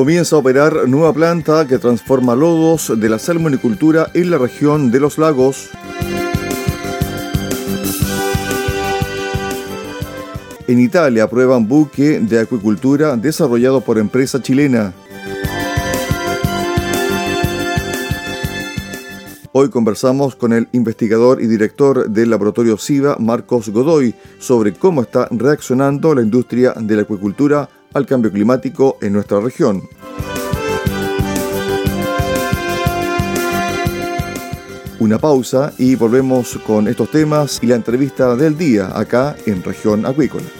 Comienza a operar nueva planta que transforma lodos de la salmonicultura en la región de los lagos. En Italia aprueban buque de acuicultura desarrollado por empresa chilena. Hoy conversamos con el investigador y director del laboratorio SIVA, Marcos Godoy, sobre cómo está reaccionando la industria de la acuicultura al cambio climático en nuestra región. Una pausa y volvemos con estos temas y la entrevista del día acá en región acuícola.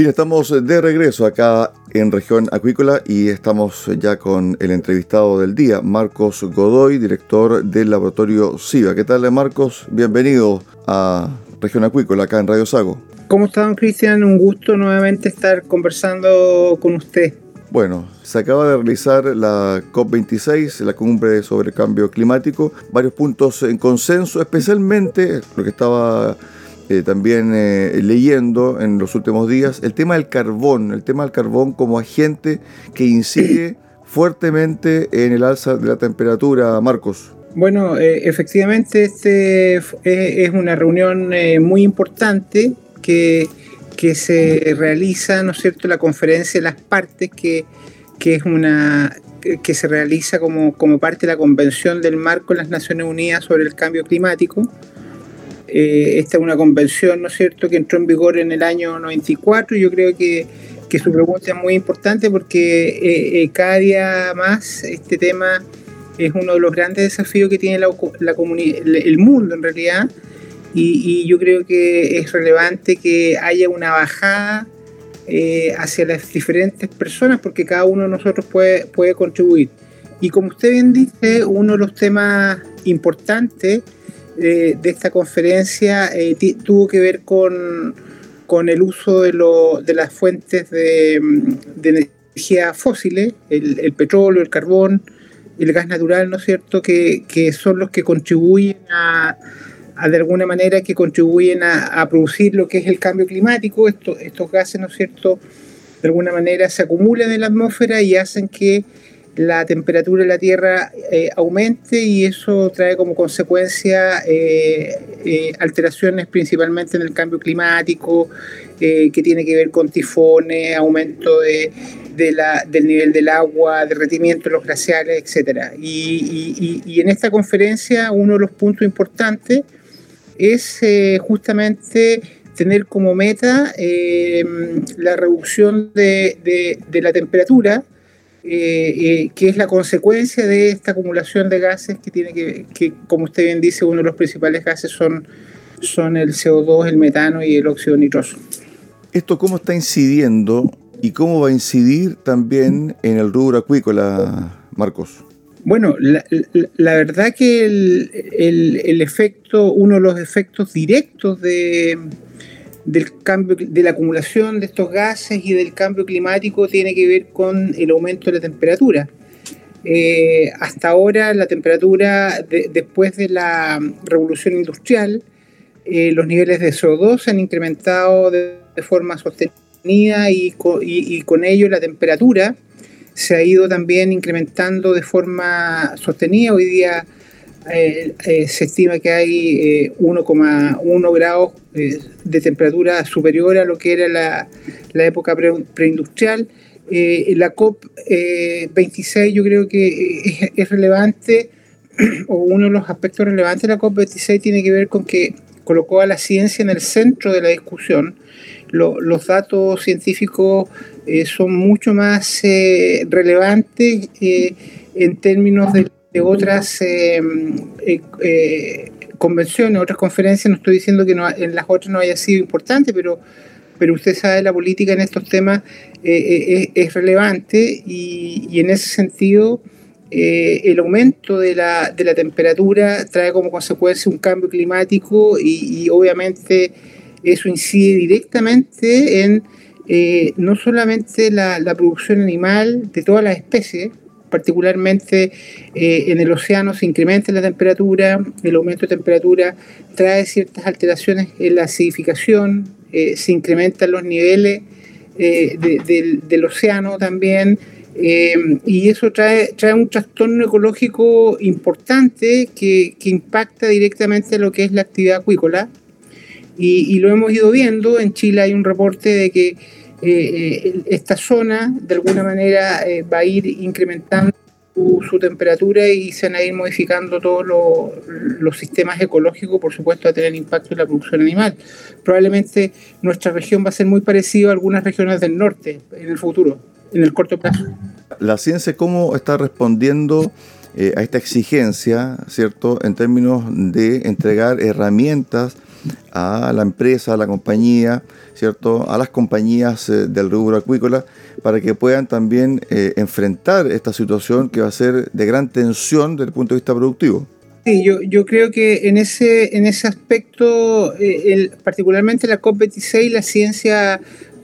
Bien, estamos de regreso acá en región acuícola y estamos ya con el entrevistado del día, Marcos Godoy, director del laboratorio SIVA. ¿Qué tal, Marcos? Bienvenido a región acuícola acá en Radio Sago. ¿Cómo están, Cristian? Un gusto nuevamente estar conversando con usted. Bueno, se acaba de realizar la COP26, la cumbre sobre el cambio climático, varios puntos en consenso, especialmente lo que estaba eh, también eh, leyendo en los últimos días, el tema del carbón, el tema del carbón como agente que incide fuertemente en el alza de la temperatura, Marcos. Bueno, eh, efectivamente, este es una reunión muy importante que, que se realiza, ¿no es cierto?, la conferencia de las partes, que, que es una que se realiza como, como parte de la Convención del Marco de las Naciones Unidas sobre el Cambio Climático eh, esta es una convención, ¿no es cierto?, que entró en vigor en el año 94 y yo creo que, que su pregunta es muy importante porque eh, eh, cada día más este tema es uno de los grandes desafíos que tiene la, la el mundo en realidad y, yo creo que es relevante que haya una bajada hacia las diferentes personas porque cada uno de nosotros puede, puede contribuir. Y como usted bien dice, uno de los temas importantes de, esta conferencia eh, tuvo que ver con, con el uso de, lo, de las fuentes de, de energía fósiles, el, petróleo, el carbón, el gas natural, ¿no es cierto?, que, que son los que contribuyen a, de alguna manera, que contribuyen a, a, producir lo que es el cambio climático. Esto, estos gases, ¿no es cierto?, de alguna manera se acumulan en la atmósfera y hacen que la temperatura de la Tierra eh, aumente y eso trae como consecuencia eh, eh, alteraciones principalmente en el cambio climático, que tiene que ver con tifones, aumento de, del nivel del agua, derretimiento de los glaciares, etc. Y, y, en esta conferencia uno de los puntos importantes es justamente tener como meta la reducción de, de la temperatura, eh, eh, que es la consecuencia de esta acumulación de gases que tiene que, que, como usted bien dice, uno de los principales gases son, son el CO2, el metano y el óxido nitroso. ¿Esto cómo está incidiendo y cómo va a incidir también en el rubro acuícola, Marcos? Bueno, la, la, verdad que el, el, el, efecto, uno de los efectos directos de, del cambio, de la acumulación de estos gases y del cambio climático tiene que ver con el aumento de la temperatura. Eh, hasta ahora la temperatura, después de la revolución industrial, eh, los niveles de CO2 se han incrementado de, forma sostenida y, con ello la temperatura se ha ido también incrementando de forma sostenida. Hoy día se estima que hay 1,1 grados de temperatura superior a lo que era la, la época preindustrial. la COP26 yo creo que es relevante o uno de los aspectos relevantes de la COP26 tiene que ver con que colocó a la ciencia en el centro de la discusión. los datos científicos eh, son mucho más eh, relevantes eh, en términos de, otras convenciones, otras conferencias. No estoy diciendo que en las otras no haya sido importante, pero, pero usted sabe, la política en estos temas es, relevante y, y en ese sentido eh, el aumento de la, de la, temperatura trae como consecuencia un cambio climático y, obviamente eso incide directamente en eh, no solamente la, producción animal de todas las especies, particularmente eh, en el océano se incrementa la temperatura, el aumento de temperatura trae ciertas alteraciones en la acidificación, se incrementan los niveles del océano también, eh, y eso trae, un trastorno ecológico importante que, que, impacta directamente lo que es la actividad acuícola. Y, lo hemos ido viendo. En Chile hay un reporte de que eh, eh, esta zona, de alguna manera, va a ir incrementando su, temperatura y se van a ir modificando todos los sistemas ecológicos, por supuesto, a tener impacto en la producción animal. Probablemente nuestra región va a ser muy parecida a algunas regiones del norte en el futuro en el corto plazo. La ciencia, ¿cómo está respondiendo eh, a esta exigencia, ¿cierto?, en términos de entregar herramientas a la empresa, a la compañía, ¿cierto?, a las compañías eh, del rubro acuícola, para que puedan también eh, enfrentar esta situación que va a ser de gran tensión desde el punto de vista productivo. Sí, yo, yo creo que en ese, en ese aspecto, el, particularmente la COP26, la ciencia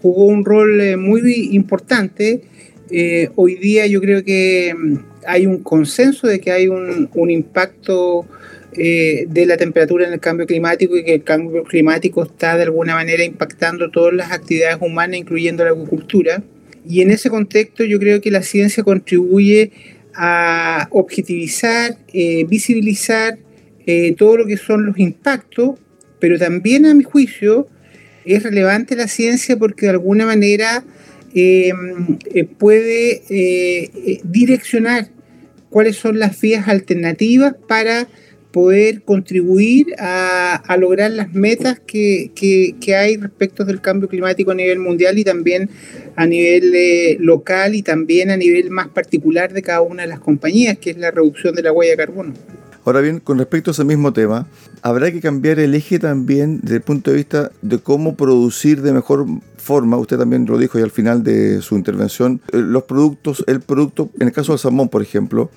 jugó un rol eh, muy importante. Eh, hoy día yo creo que mm, hay un consenso de que hay un, impacto eh, de la temperatura en el cambio climático y que el cambio climático está de alguna manera impactando todas las actividades humanas, incluyendo la agricultura. Y en ese contexto yo creo que la ciencia contribuye a objetivizar, visibilizar todo lo que son los impactos, pero también a mi juicio es relevante la ciencia porque de alguna manera eh, puede eh, eh, direccionar cuáles son las vías alternativas para poder contribuir a, lograr las metas que, hay respecto del cambio climático a nivel mundial y también a nivel local y también a nivel más particular de cada una de las compañías, que es la reducción de la huella de carbono. Ahora bien, con respecto a ese mismo tema, habrá que cambiar el eje también desde el punto de vista de cómo producir de mejor forma, usted también lo dijo y al final de su intervención, eh, los productos, el producto, en el caso del salmón, por ejemplo,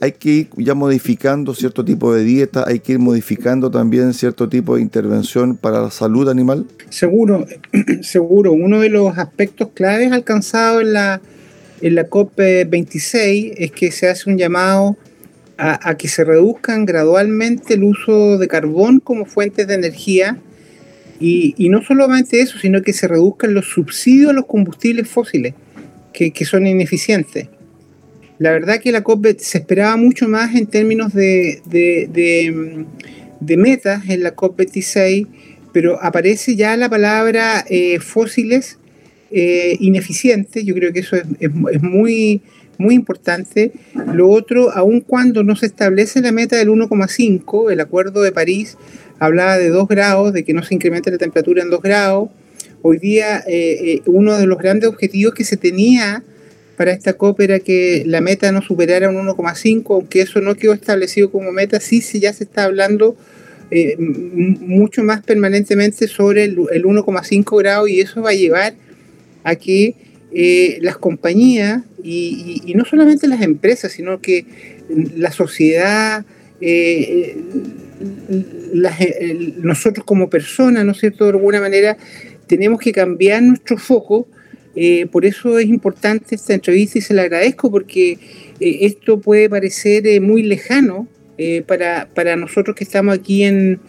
hay que ir ya modificando cierto tipo de dieta, hay que ir modificando también cierto tipo de intervención para la salud animal. Seguro, seguro. Uno de los aspectos claves alcanzados en la, en la COP26 es que se hace un llamado a, que se reduzcan gradualmente el uso de carbón como fuentes de energía y, no solamente eso, sino que se reduzcan los subsidios a los combustibles fósiles que, son ineficientes. La verdad que la COP se esperaba mucho más en términos de, de, metas en la COP26, pero aparece ya la palabra eh, fósiles eh, ineficientes. Yo creo que eso es, muy importante. Lo otro, aun cuando no se establece la meta del 1,5, el Acuerdo de París hablaba de 2 grados, de que no se incremente la temperatura en 2 grados. Hoy día eh, eh, uno de los grandes objetivos que se tenía para esta COP era que la meta no superara un 1,5, aunque eso no quedó establecido como meta, sí, sí ya se está hablando eh, mucho más permanentemente sobre el, el 1,5 grados y eso va a llevar a que eh, las compañías y, no solamente las empresas, sino que la sociedad, eh, eh, nosotros como personas, ¿no es cierto?, de alguna manera tenemos que cambiar nuestro foco. Por eso es importante esta entrevista y se la agradezco porque esto puede parecer muy lejano para, para nosotros que estamos aquí en,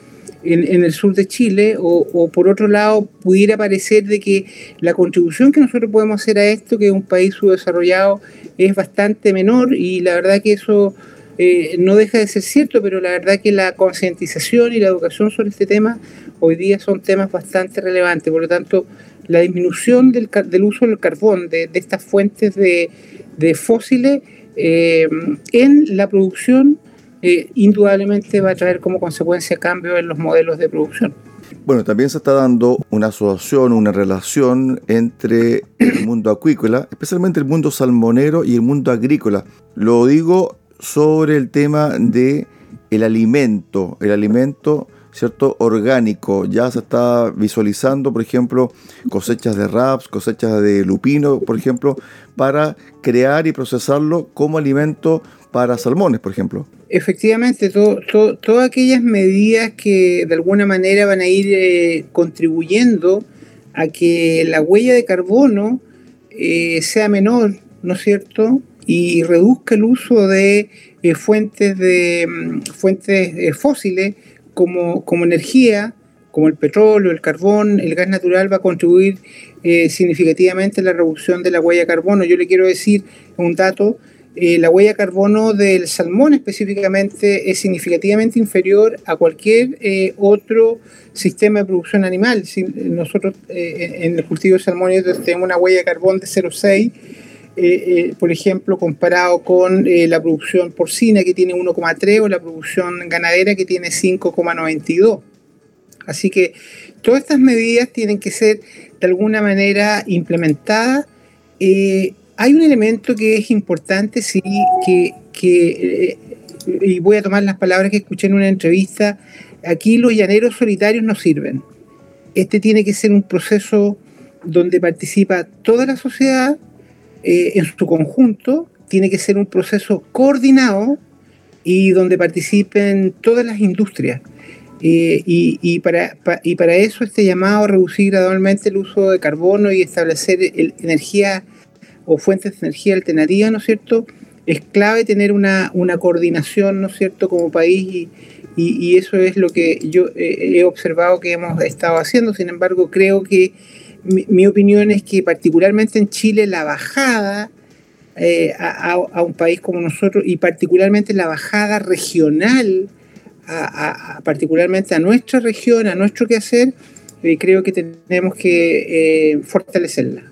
en, el sur de Chile, o, por otro lado pudiera parecer de que la contribución que nosotros podemos hacer a esto, que es un país subdesarrollado, es bastante menor y la verdad que eso eh, no deja de ser cierto, pero la verdad que la concientización y la educación sobre este tema hoy día son temas bastante relevantes. Por lo tanto, la disminución del, uso del carbón, de, estas fuentes de, fósiles eh, en la producción, eh, indudablemente va a traer como consecuencia cambios en los modelos de producción. Bueno, también se está dando una asociación, una relación entre el mundo acuícola, especialmente el mundo salmonero y el mundo agrícola. Lo digo sobre el tema de el alimento, el alimento cierto orgánico. Ya se está visualizando, por ejemplo, cosechas de raps, cosechas de lupino, por ejemplo, para crear y procesarlo como alimento para salmones, por ejemplo. Efectivamente, todas aquellas medidas que de alguna manera van a ir eh, contribuyendo a que la huella de carbono eh, sea menor, ¿no es cierto? Y reduzca el uso de eh, fuentes de mm, fuentes fósiles como, como energía, como el petróleo, el carbón, el gas natural va a contribuir significativamente a la reducción de la huella de carbono. Yo le quiero decir un dato eh, la huella de carbono del salmón específicamente es significativamente inferior a cualquier eh, otro sistema de producción animal. Nosotros eh, en el cultivo de salmón tenemos una huella de carbono de 0,6, por ejemplo, comparado con la producción porcina que tiene 1,3 o la producción ganadera que tiene 5,92. Así que todas estas medidas tienen que ser de alguna manera implementadas hay un elemento que es importante, sí, que, eh, y voy a tomar las palabras que escuché en una entrevista, aquí los llaneros solitarios no sirven. Este tiene que ser un proceso donde participa toda la sociedad eh, en su conjunto, tiene que ser un proceso coordinado y donde participen todas las industrias. Eh, y, para, y para eso este llamado a reducir gradualmente el uso de carbono y establecer energía o fuentes de energía alternativa, ¿no es cierto? Es clave tener una, coordinación, ¿no es cierto?, como país y, eso es lo que yo he observado que hemos estado haciendo. Sin embargo, creo que mi, opinión es que particularmente en Chile la bajada eh, a, un país como nosotros y particularmente la bajada regional, particularmente a nuestra región, a nuestro quehacer, eh, creo que tenemos que eh, fortalecerla.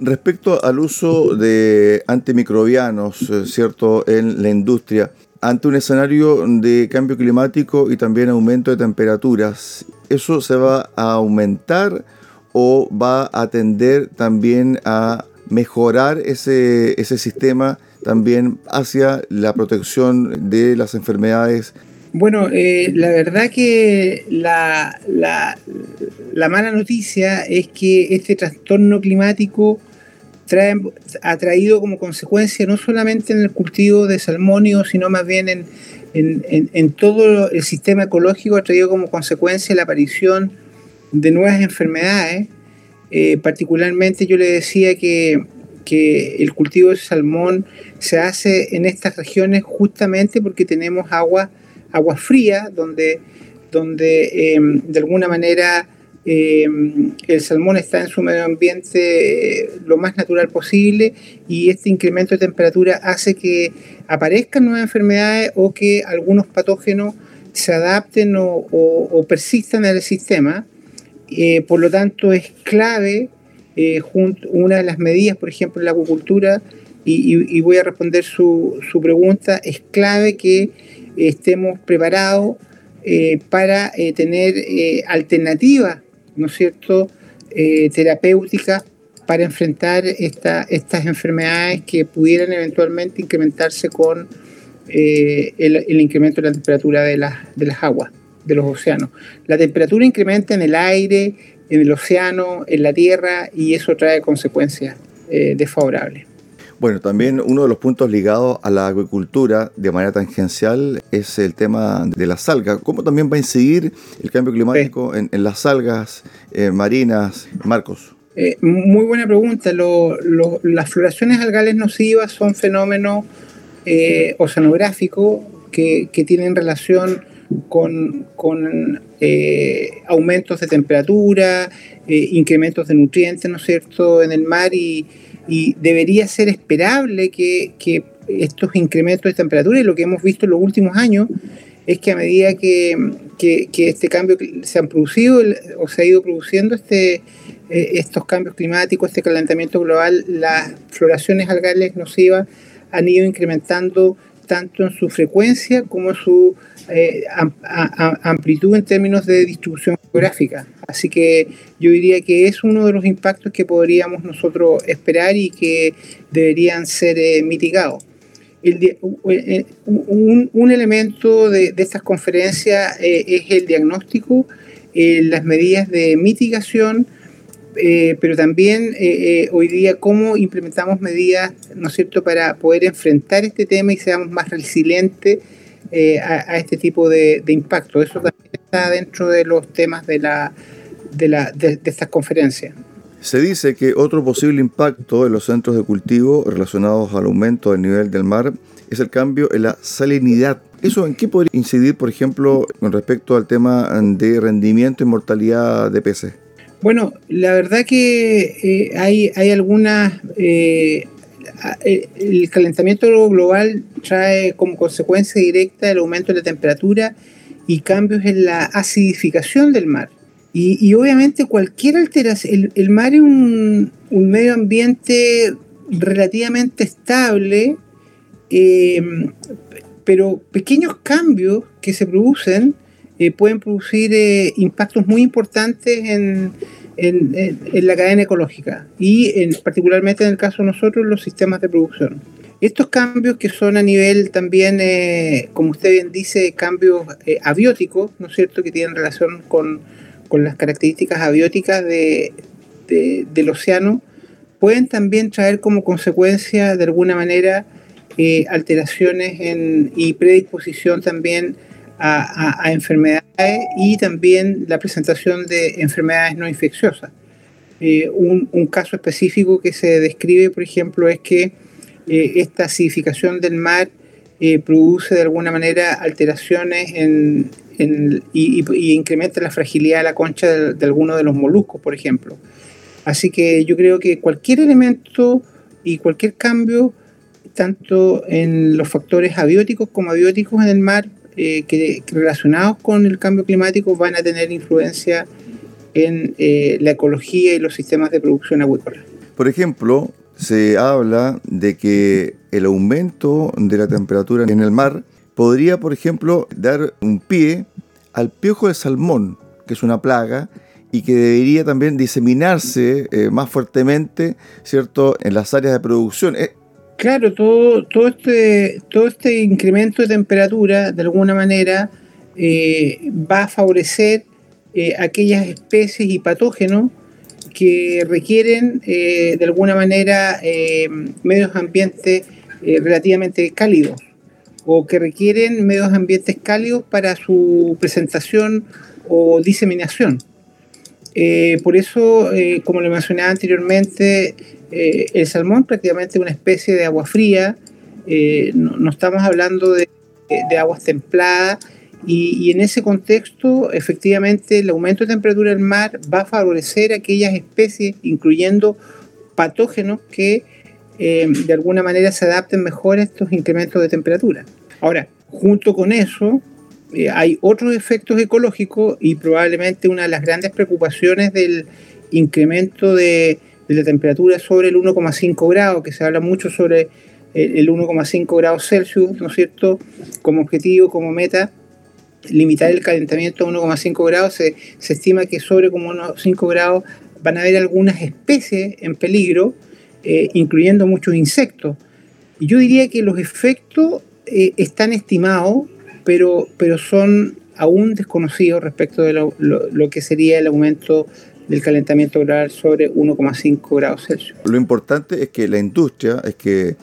Respecto al uso de antimicrobianos, ¿cierto?, en la industria, ante un escenario de cambio climático y también aumento de temperaturas, ¿eso se va a aumentar o va a tender también a mejorar ese, ese sistema también hacia la protección de las enfermedades bueno, eh, la verdad que la, la, mala noticia es que este trastorno climático ha traído como consecuencia no solamente en el cultivo de salmonio, sino más bien en, en, todo el sistema ecológico, ha traído como consecuencia la aparición de nuevas enfermedades. Eh, particularmente yo le decía que, que el cultivo de salmón se hace en estas regiones justamente porque tenemos agua, agua fría, donde, donde em, de alguna manera eh, el salmón está en su medio ambiente eh, lo más natural posible y este incremento de temperatura hace que aparezcan nuevas enfermedades o que algunos patógenos se adapten o, persistan en el sistema. Eh, por lo tanto, es clave, una de las medidas, por ejemplo, en la acuicultura, y, voy a responder su, pregunta, es clave que estemos preparados para tener alternativas ¿no es cierto?, eh, terapéuticas para enfrentar estas enfermedades que pudieran eventualmente incrementarse con eh, el, incremento de la temperatura de las aguas, de los océanos. La temperatura incrementa en el aire, en el océano, en la tierra, y eso trae consecuencias eh, desfavorables. Bueno, también uno de los puntos ligados a la agricultura de manera tangencial es el tema de las algas. ¿Cómo también va a incidir el cambio climático en, las algas eh, marinas, Marcos? Eh, muy buena pregunta. las floraciones algales nocivas son fenómenos eh, oceanográficos que, tienen relación con, aumentos de temperatura, incrementos de nutrientes, ¿no cierto?, en el mar y y debería ser esperable que, estos incrementos de temperatura y lo que hemos visto en los últimos años es que a medida que, este cambio se han producido o se ha ido produciendo este, eh, estos cambios climáticos, este calentamiento global, las floraciones algales nocivas han ido incrementando tanto en su frecuencia como en su eh, amplitud en términos de distribución geográfica. Así que yo diría que es uno de los impactos que podríamos nosotros esperar y que deberían ser eh, mitigados. Eh, un, elemento de, estas conferencias es el diagnóstico, las medidas de mitigación, pero también hoy día cómo implementamos medidas, ¿no es para poder enfrentar este tema y seamos más resilientes eh, a, este tipo de, impacto. Eso también está dentro de los temas de, la, de, la, de, estas conferencias. Se dice que otro posible impacto en los centros de cultivo relacionados al aumento del nivel del mar es el cambio en la salinidad. ¿Eso en qué podría incidir, por ejemplo, con respecto al tema de rendimiento y mortalidad de peces? Bueno, la verdad que eh, hay, hay algunas eh, el calentamiento global trae como consecuencia directa el aumento de la temperatura y cambios en la acidificación del mar. Y, obviamente cualquier alteración, el, mar es un, medio ambiente relativamente estable, eh, pero pequeños cambios que se producen eh, pueden producir impactos muy importantes en, en, la cadena ecológica y en, particularmente en el caso de nosotros los sistemas de producción. Estos cambios que son a nivel también, eh, como usted bien dice, cambios eh, abióticos, ¿no es cierto?, que tienen relación con, con las características abióticas de, del océano, pueden también traer como consecuencia, de alguna manera, eh, alteraciones en, y predisposición también a, enfermedades y también la presentación de enfermedades no infecciosas. Eh, un, caso específico que se describe, por ejemplo, es que eh, esta acidificación del mar eh, produce de alguna manera alteraciones en, y, incrementa la fragilidad de la concha de, de algunos de los moluscos, por ejemplo. Así que yo creo que cualquier elemento y cualquier cambio, tanto en los factores abióticos como abióticos en el mar, eh, que, relacionados con el cambio climático van a tener influencia en eh, la ecología y los sistemas de producción acuícola. Por ejemplo, se habla de que el aumento de la temperatura en el mar podría, por ejemplo, dar un pie al piojo de salmón, que es una plaga y que debería también diseminarse eh, más fuertemente, ¿cierto?, en las áreas de producción. Claro, todo, todo, este, todo este incremento de temperatura, de alguna manera, eh, va a favorecer eh, aquellas especies y patógenos que requieren, eh, de alguna manera, medios ambientes relativamente cálidos o que requieren medios ambientes cálidos para su presentación o diseminación. por eso, como le mencionaba anteriormente, eh, el salmón prácticamente una especie de agua fría, eh, no, estamos hablando de, aguas templadas y, en ese contexto efectivamente el aumento de temperatura del mar va a favorecer aquellas especies, incluyendo patógenos que eh, de alguna manera se adapten mejor a estos incrementos de temperatura. Ahora, junto con eso, hay otros efectos ecológicos y probablemente una de las grandes preocupaciones del incremento de, de la temperatura sobre el 1,5 grados, que se habla mucho sobre el 1,5 grados Celsius, ¿no es cierto? Como objetivo, como meta, limitar el calentamiento a 1,5 grados, se, estima que sobre como 1,5 grados van a haber algunas especies en peligro, eh, incluyendo muchos insectos. Yo diría que los efectos eh, están estimados, pero, pero son aún desconocidos respecto de lo, lo que sería el aumento del calentamiento global sobre 1,5 grados Celsius. Lo importante es que la industria, es que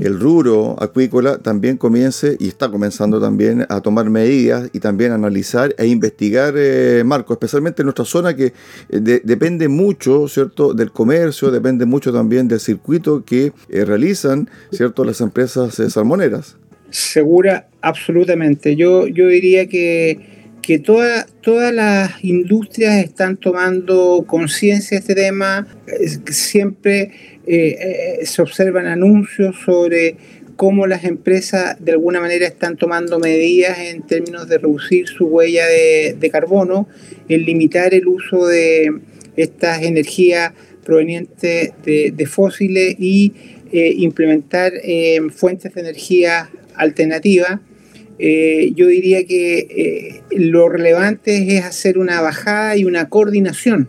el rubro acuícola también comience y está comenzando también a tomar medidas y también a analizar e investigar, eh, Marco, especialmente en nuestra zona que eh, depende mucho, ¿cierto?, del comercio, depende mucho también del circuito que eh, realizan, ¿cierto?, las empresas salmoneras. Segura, absolutamente. Yo, yo diría que que todas las industrias están tomando conciencia de este tema, siempre eh, eh, se observan anuncios sobre cómo las empresas de alguna manera están tomando medidas en términos de reducir su huella de, carbono, en limitar el uso de estas energías provenientes de, fósiles y eh, implementar fuentes de energía alternativas. Eh, yo diría que lo relevante es hacer una bajada y una coordinación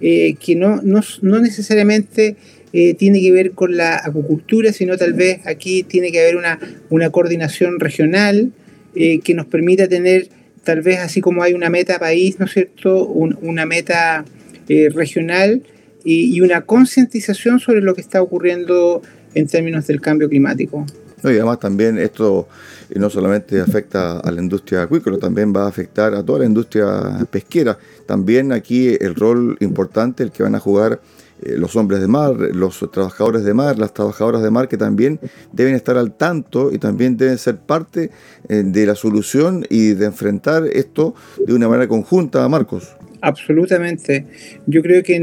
que no, no, no necesariamente eh, tiene que ver con la acuicultura, sino tal vez aquí tiene que haber una, una coordinación regional eh, que nos permita tener, tal vez así como hay una meta país, ¿no es cierto?, una meta eh, regional y, una concientización sobre lo que está ocurriendo en términos del cambio climático. y además también esto no solamente afecta a la industria acuícola, también va a afectar a toda la industria pesquera. También aquí el rol importante el que van a jugar eh, los hombres de mar, los trabajadores de mar, las trabajadoras de mar que también deben estar al tanto y también deben ser parte eh, de la solución y de enfrentar esto de una manera conjunta, Marcos. Absolutamente. Yo creo que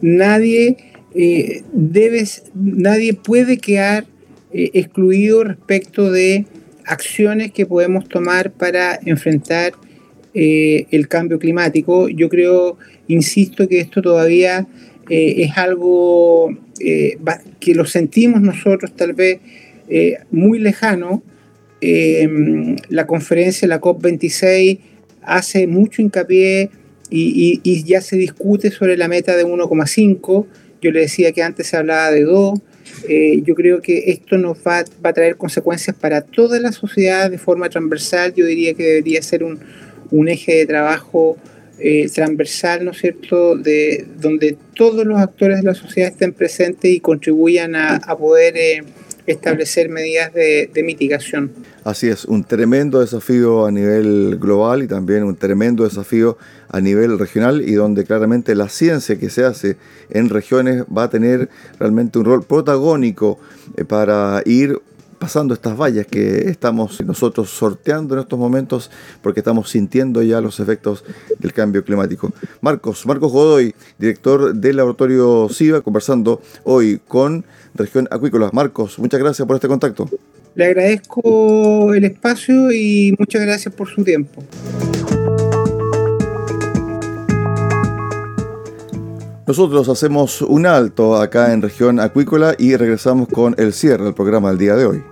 nadie eh, debe, nadie puede quedar excluido respecto de acciones que podemos tomar para enfrentar el cambio climático. Yo creo, insisto, que esto todavía eh, es algo eh, que lo sentimos nosotros tal vez eh, muy lejano. la conferencia, la COP26, hace mucho hincapié y, ya se discute sobre la meta de 1,5. Yo le decía que antes se hablaba de 2. Yo creo que esto nos va, va, a traer consecuencias para toda la sociedad de forma transversal. Yo diría que debería ser un, eje de trabajo eh, transversal, ¿no es cierto?, de, donde todos los actores de la sociedad estén presentes y contribuyan a, poder eh, establecer medidas de, mitigación. Así es, un tremendo desafío a nivel global y también un tremendo desafío a nivel regional y donde claramente la ciencia que se hace en regiones va a tener realmente un rol protagónico eh, para ir pasando estas vallas que estamos nosotros sorteando en estos momentos porque estamos sintiendo ya los efectos del cambio climático. Marcos, Marcos Godoy, director del laboratorio SIVA, conversando hoy con Región Acuícola. Marcos, muchas gracias por este contacto. Le agradezco el espacio y muchas gracias por su tiempo. Nosotros hacemos un alto acá en región acuícola y regresamos con el cierre del programa del día de hoy.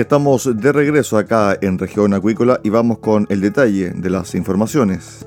Estamos de regreso acá en región acuícola y vamos con el detalle de las informaciones.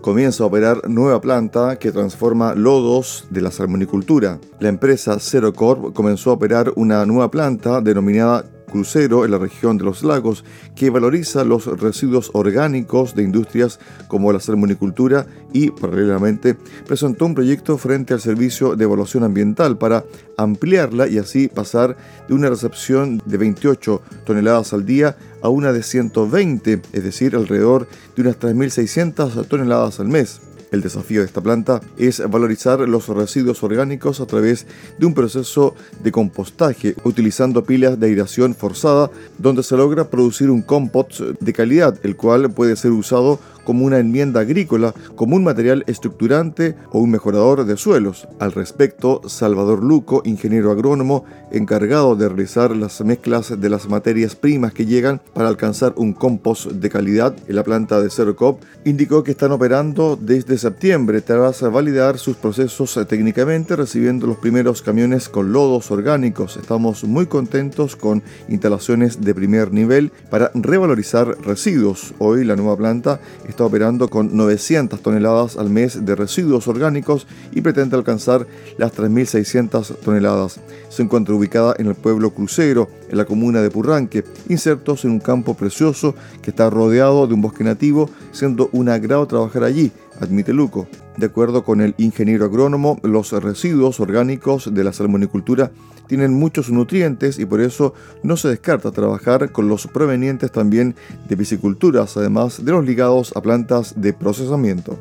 Comienza a operar nueva planta que transforma lodos de la salmonicultura. La empresa Corp comenzó a operar una nueva planta denominada crucero en la región de los lagos que valoriza los residuos orgánicos de industrias como la salmonicultura y, paralelamente, presentó un proyecto frente al Servicio de Evaluación Ambiental para ampliarla y así pasar de una recepción de 28 toneladas al día a una de 120, es decir, alrededor de unas 3.600 toneladas al mes. El desafío de esta planta es valorizar los residuos orgánicos a través de un proceso de compostaje utilizando pilas de aireación forzada donde se logra producir un compost de calidad, el cual puede ser usado como una enmienda agrícola, como un material estructurante o un mejorador de suelos. Al respecto, Salvador Luco, ingeniero agrónomo encargado de realizar las mezclas de las materias primas que llegan para alcanzar un compost de calidad en la planta de Cercop, indicó que están operando desde septiembre tras validar sus procesos técnicamente, recibiendo los primeros camiones con lodos orgánicos. Estamos muy contentos con instalaciones de primer nivel para revalorizar residuos. Hoy la nueva planta está operando con 900 toneladas al mes de residuos orgánicos y pretende alcanzar las 3.600 toneladas. Se encuentra ubicada en el pueblo crucero, en la comuna de Purranque, insertos en un campo precioso que está rodeado de un bosque nativo, siendo un agrado trabajar allí, admite Luco. De acuerdo con el ingeniero agrónomo, los residuos orgánicos de la salmonicultura tienen muchos nutrientes y por eso no se descarta trabajar con los provenientes también de pisciculturas, además de los ligados a plantas de procesamiento.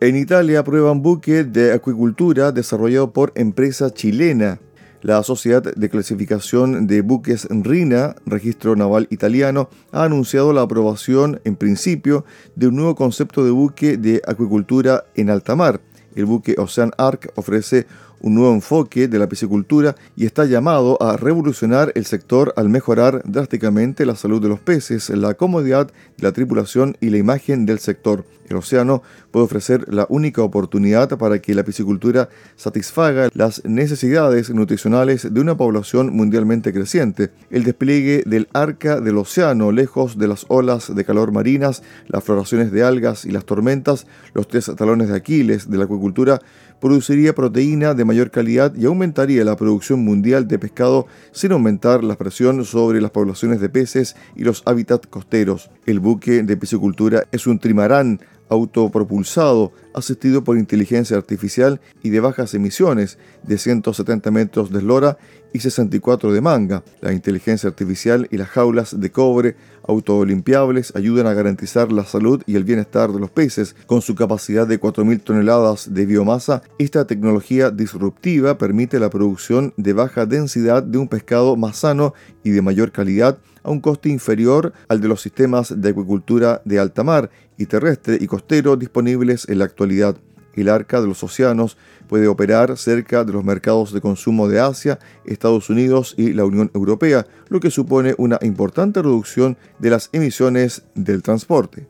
En Italia aprueban buque de acuicultura desarrollado por empresa chilena. La Sociedad de Clasificación de Buques RINA, Registro Naval Italiano, ha anunciado la aprobación, en principio, de un nuevo concepto de buque de acuicultura en alta mar. El buque Ocean Arc ofrece un nuevo enfoque de la piscicultura y está llamado a revolucionar el sector al mejorar drásticamente la salud de los peces, la comodidad de la tripulación y la imagen del sector. El océano puede ofrecer la única oportunidad para que la piscicultura satisfaga las necesidades nutricionales de una población mundialmente creciente. El despliegue del arca del océano lejos de las olas de calor marinas, las floraciones de algas y las tormentas, los tres talones de Aquiles de la acuicultura, produciría proteína de mayor calidad y aumentaría la producción mundial de pescado sin aumentar la presión sobre las poblaciones de peces y los hábitats costeros. El buque de piscicultura es un trimarán autopropulsado, asistido por inteligencia artificial y de bajas emisiones, de 170 metros de eslora y 64 de manga. La inteligencia artificial y las jaulas de cobre autolimpiables ayudan a garantizar la salud y el bienestar de los peces. Con su capacidad de 4.000 toneladas de biomasa, esta tecnología disruptiva permite la producción de baja densidad de un pescado más sano y de mayor calidad a un coste inferior al de los sistemas de acuicultura de alta mar y terrestre y costero disponibles en la actualidad. El arca de los océanos puede operar cerca de los mercados de consumo de Asia, Estados Unidos y la Unión Europea, lo que supone una importante reducción de las emisiones del transporte.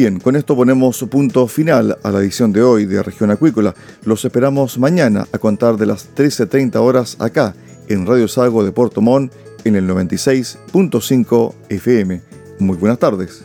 Bien, con esto ponemos punto final a la edición de hoy de Región Acuícola. Los esperamos mañana a contar de las 13.30 horas acá en Radio Sago de Puerto Montt en el 96.5 FM. Muy buenas tardes.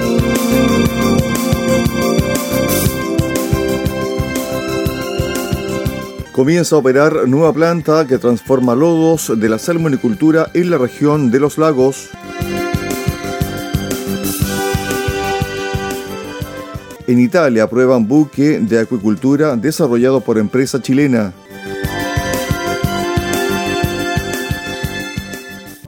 Comienza a operar nueva planta que transforma lodos de la salmonicultura en la región de los lagos. En Italia aprueban buque de acuicultura desarrollado por empresa chilena.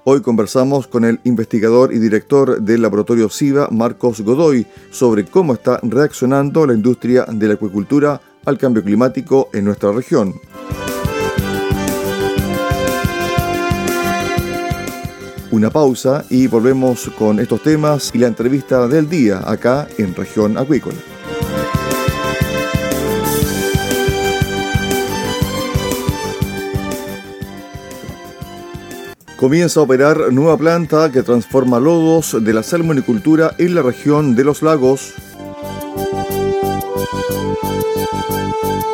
Hoy conversamos con el investigador y director del laboratorio SIVA, Marcos Godoy, sobre cómo está reaccionando la industria de la acuicultura al cambio climático en nuestra región. Una pausa y volvemos con estos temas y la entrevista del día acá en región acuícola. Comienza a operar nueva planta que transforma lodos de la salmonicultura en la región de los lagos Música